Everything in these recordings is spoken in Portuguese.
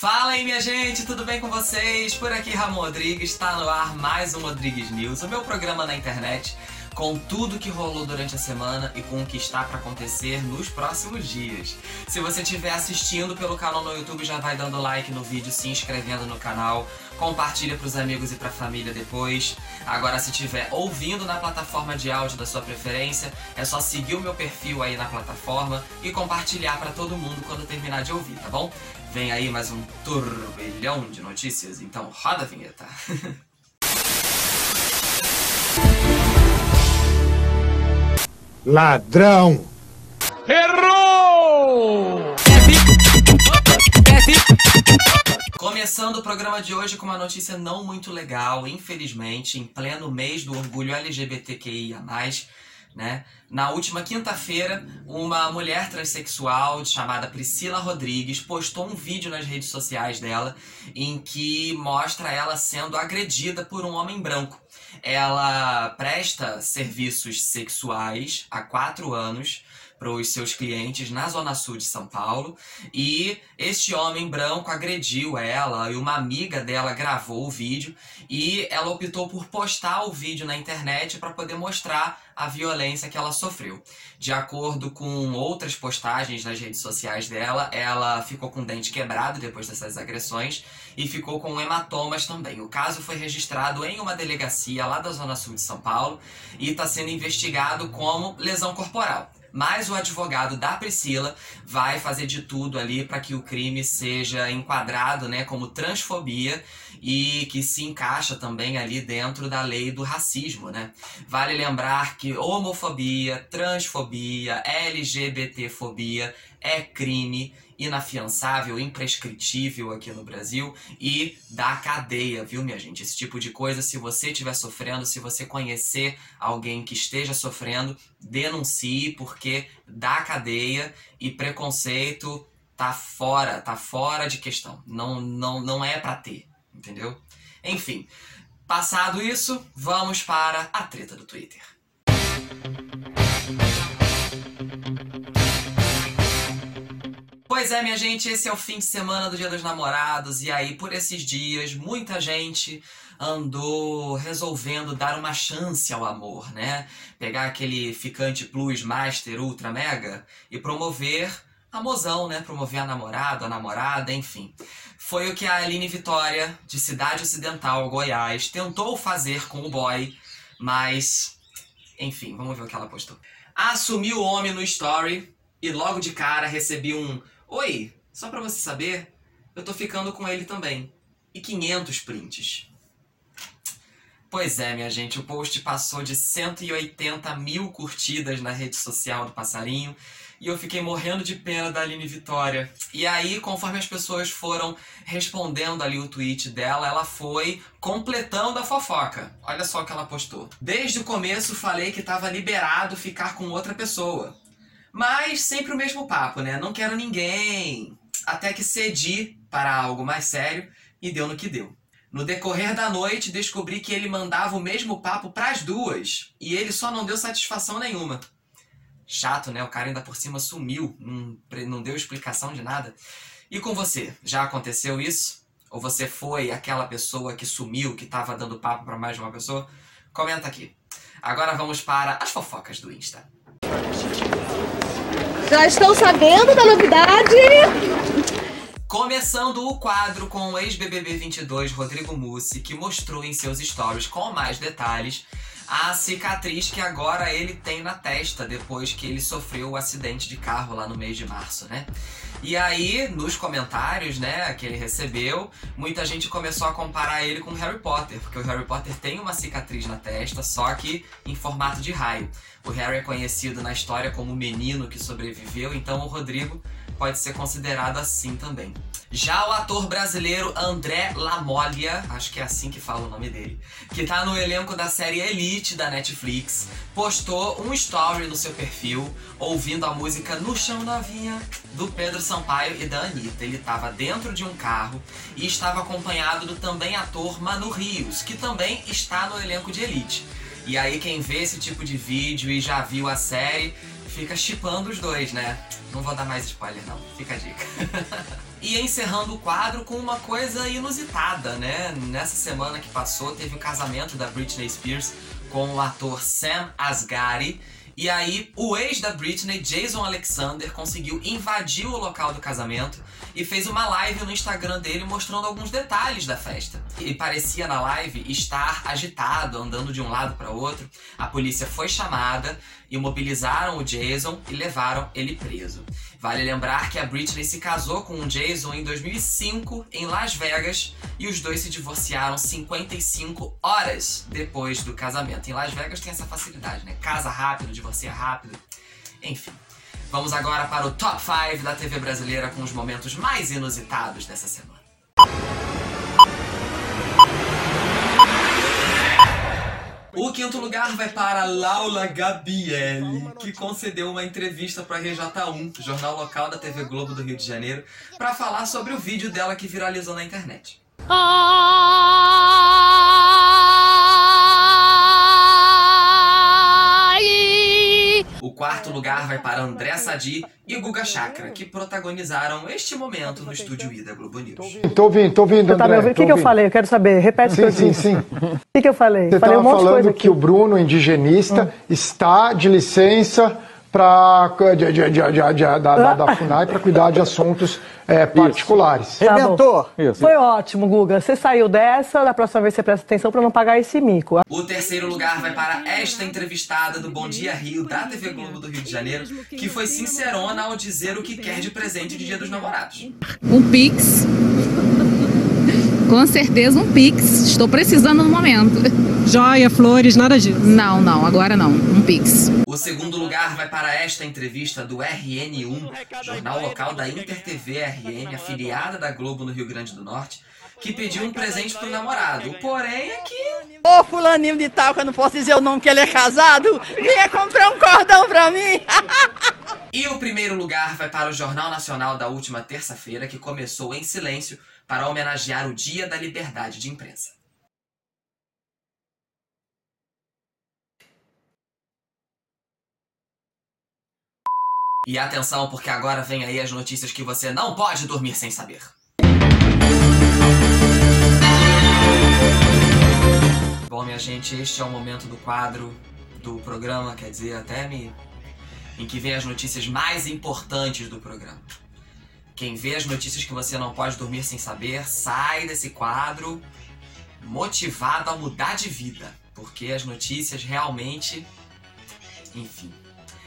Fala aí, minha gente, tudo bem com vocês? Por aqui, Ramon Rodrigues, está no ar mais um Rodrigues News, o meu programa na internet com tudo que rolou durante a semana e com o que está para acontecer nos próximos dias. Se você estiver assistindo pelo canal no YouTube, já vai dando like no vídeo, se inscrevendo no canal, compartilha para os amigos e para a família depois. Agora, se estiver ouvindo na plataforma de áudio da sua preferência, é só seguir o meu perfil aí na plataforma e compartilhar para todo mundo quando terminar de ouvir, tá bom? Vem aí mais um turbilhão de notícias, então roda a vinheta. Ladrão! Errou! Começando o programa de hoje com uma notícia não muito legal, infelizmente, em pleno mês do orgulho LGBTQIA+, né? Na última quinta-feira, uma mulher transexual chamada Priscila Rodrigues postou um vídeo nas redes sociais dela em que mostra ela sendo agredida por um homem branco. Ela presta serviços sexuais há quatro anos para os seus clientes na Zona Sul de São Paulo e este homem branco agrediu ela e uma amiga dela gravou o vídeo e ela optou por postar o vídeo na internet para poder mostrar a violência que ela sofreu. De acordo com outras postagens nas redes sociais dela, ela ficou com o dente quebrado depois dessas agressões e ficou com hematomas também. O caso foi registrado em uma delegacia lá da Zona Sul de São Paulo e está sendo investigado como lesão corporal. Mas o advogado da Priscila vai fazer de tudo ali para que o crime seja enquadrado né, como transfobia e que se encaixa também ali dentro da lei do racismo. Né? Vale lembrar que homofobia, transfobia, LGBTfobia é crime inafiançável, imprescritível aqui no Brasil e da cadeia, viu, minha gente? Esse tipo de coisa, se você estiver sofrendo, se você conhecer alguém que esteja sofrendo, denuncie, porque da cadeia e preconceito tá fora, tá fora de questão. Não, não, não é para ter, entendeu? Enfim, passado isso, vamos para a treta do Twitter. Pois é, minha gente, esse é o fim de semana do Dia dos Namorados e aí por esses dias muita gente andou resolvendo dar uma chance ao amor, né? Pegar aquele ficante plus, master, ultra, mega e promover a mozão, né? Promover a namorada, a namorada, enfim. Foi o que a Aline Vitória, de Cidade Ocidental, Goiás, tentou fazer com o boy, mas enfim, vamos ver o que ela postou. Assumiu o homem no story e logo de cara recebi um Oi, só pra você saber, eu tô ficando com ele também. E 500 prints. Pois é, minha gente, o post passou de 180 mil curtidas na rede social do Passarinho e eu fiquei morrendo de pena da Aline Vitória. E aí, conforme as pessoas foram respondendo ali o tweet dela, ela foi completando a fofoca. Olha só o que ela postou. Desde o começo falei que estava liberado ficar com outra pessoa. Mas sempre o mesmo papo, né? Não quero ninguém. Até que cedi para algo mais sério e deu no que deu. No decorrer da noite, descobri que ele mandava o mesmo papo para as duas e ele só não deu satisfação nenhuma. Chato, né? O cara ainda por cima sumiu, não, não deu explicação de nada. E com você, já aconteceu isso? Ou você foi aquela pessoa que sumiu, que estava dando papo para mais de uma pessoa? Comenta aqui. Agora vamos para as fofocas do Insta. Já estão sabendo da novidade? Começando o quadro com o ex-BBB 22 Rodrigo Mussi, que mostrou em seus stories com mais detalhes a cicatriz que agora ele tem na testa depois que ele sofreu o acidente de carro lá no mês de março, né? E aí, nos comentários, né, que ele recebeu, muita gente começou a comparar ele com Harry Potter, porque o Harry Potter tem uma cicatriz na testa, só que em formato de raio. O Harry é conhecido na história como o menino que sobreviveu, então o Rodrigo pode ser considerado assim também. Já o ator brasileiro André Lamoglia, acho que é assim que fala o nome dele, que tá no elenco da série Elite da Netflix, postou um story no seu perfil ouvindo a música No Chão Novinha do Pedro Sampaio e da Anitta. Ele estava dentro de um carro e estava acompanhado do também ator Manu Rios, que também está no elenco de Elite. E aí quem vê esse tipo de vídeo e já viu a série fica chipando os dois, né? Não vou dar mais spoiler não, fica a dica. e encerrando o quadro com uma coisa inusitada, né? Nessa semana que passou teve o casamento da Britney Spears com o ator Sam Asghari. E aí, o ex da Britney, Jason Alexander, conseguiu invadir o local do casamento e fez uma live no Instagram dele mostrando alguns detalhes da festa. E parecia na live estar agitado, andando de um lado para outro. A polícia foi chamada, imobilizaram o Jason e levaram ele preso. Vale lembrar que a Britney se casou com o Jason em 2005 em Las Vegas e os dois se divorciaram 55 horas depois do casamento. Em Las Vegas tem essa facilidade, né? Casa rápido, divorcia rápido. Enfim. Vamos agora para o top 5 da TV brasileira com os momentos mais inusitados dessa semana. O quinto lugar vai para Laura Gabielli, que concedeu uma entrevista para a RJ1, jornal local da TV Globo do Rio de Janeiro, para falar sobre o vídeo dela que viralizou na internet. O quarto lugar vai para André Sadi e Guga Chakra, que protagonizaram este momento no estúdio I da Globo News. Tô ouvindo, tô ouvindo, Tá me André. ouvindo? O que, que eu falei? Eu quero saber. Repete Sim, sim, sim. O que, que eu falei? Você falei um falando aqui. que o Bruno, indigenista, está de licença para de, de, de, de, de, da, da, da FUNAI para cuidar de assuntos é, particulares. Tá. Foi ótimo, Guga. Você saiu dessa, da próxima vez você presta atenção pra não pagar esse mico. O terceiro lugar vai para esta entrevistada do Bom Dia Rio, da TV Globo do Rio de Janeiro, que foi sincerona ao dizer o que quer de presente de Dia dos Namorados. Um Pix. Com certeza um Pix. Estou precisando no momento. Joia, flores, nada disso. Não, não, agora não. Um Pix. O segundo lugar vai para esta entrevista do RN1, jornal local da InterTV RN, afiliada da Globo no Rio Grande do Norte, que pediu um presente pro namorado. Porém, é que Ô fulaninho de tal, que eu não posso dizer o nome que ele é casado, vinha comprar um cordão pra mim. E o primeiro lugar vai para o Jornal Nacional da última terça-feira, que começou em silêncio para homenagear o Dia da Liberdade de Imprensa. E atenção, porque agora vem aí as notícias que você não pode dormir sem saber. Gente, este é o momento do quadro do programa, quer dizer, até me em que vem as notícias mais importantes do programa. Quem vê as notícias que você não pode dormir sem saber, sai desse quadro motivado a mudar de vida, porque as notícias realmente, enfim.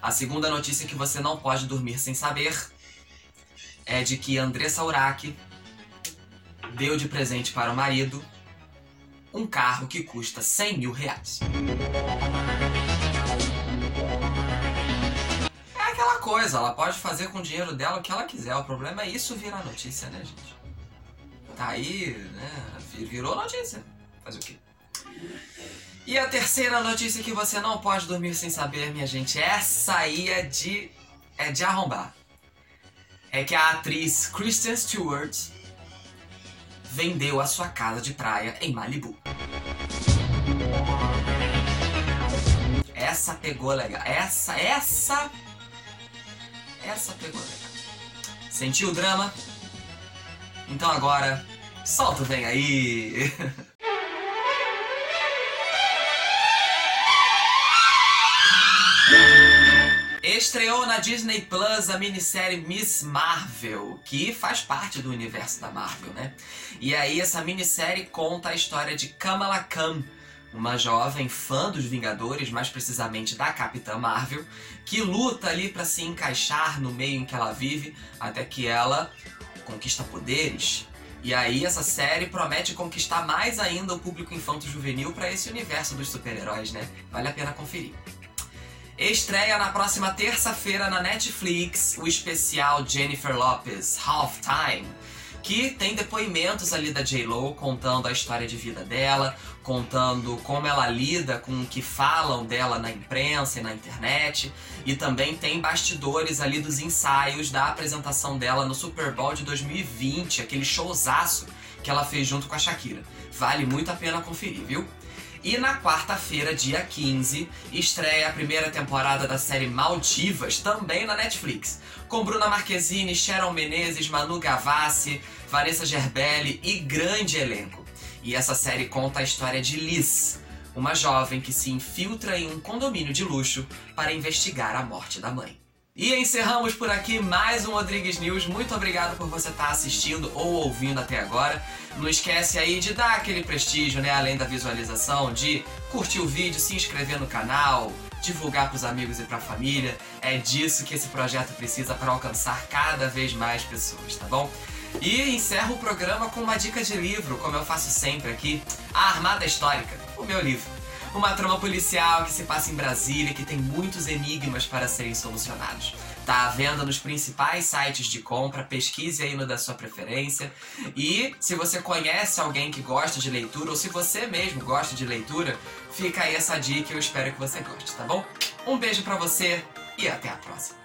A segunda notícia que você não pode dormir sem saber é de que Andressa Urach deu de presente para o marido um carro que custa 100 mil reais. É aquela coisa, ela pode fazer com o dinheiro dela o que ela quiser. O problema é isso virar notícia, né, gente? Tá aí, né? Virou notícia. Faz o quê? E a terceira notícia que você não pode dormir sem saber, minha gente, essa aí é de. é de arrombar. É que a atriz Kristen Stewart vendeu a sua casa de praia em Malibu. Essa pegou legal. Essa, essa. Essa pegou legal. Sentiu o drama? Então agora, solta vem aí! Estreou na Disney Plus a minissérie Miss Marvel, que faz parte do universo da Marvel, né? E aí essa minissérie conta a história de Kamala Khan, uma jovem fã dos Vingadores, mais precisamente da Capitã Marvel, que luta ali para se encaixar no meio em que ela vive, até que ela conquista poderes. E aí essa série promete conquistar mais ainda o público infanto-juvenil para esse universo dos super-heróis, né? Vale a pena conferir. Estreia na próxima terça-feira na Netflix o especial Jennifer Lopez Halftime, que tem depoimentos ali da J-Lo contando a história de vida dela, contando como ela lida com o que falam dela na imprensa e na internet, e também tem bastidores ali dos ensaios da apresentação dela no Super Bowl de 2020, aquele showzaço que ela fez junto com a Shakira. Vale muito a pena conferir, viu? E na quarta-feira, dia 15, estreia a primeira temporada da série Maldivas, também na Netflix, com Bruna Marquezine, Sharon Menezes, Manu Gavassi, Vanessa Gerbelli e grande elenco. E essa série conta a história de Liz, uma jovem que se infiltra em um condomínio de luxo para investigar a morte da mãe. E encerramos por aqui mais um Rodrigues News. Muito obrigado por você estar assistindo ou ouvindo até agora. Não esquece aí de dar aquele prestígio, né? Além da visualização, de curtir o vídeo, se inscrever no canal, divulgar para os amigos e para a família. É disso que esse projeto precisa para alcançar cada vez mais pessoas, tá bom? E encerro o programa com uma dica de livro, como eu faço sempre aqui: A Armada Histórica, o meu livro. Uma trama policial que se passa em Brasília e que tem muitos enigmas para serem solucionados. Tá à venda nos principais sites de compra, pesquise aí no da sua preferência. E se você conhece alguém que gosta de leitura, ou se você mesmo gosta de leitura, fica aí essa dica e eu espero que você goste, tá bom? Um beijo para você e até a próxima.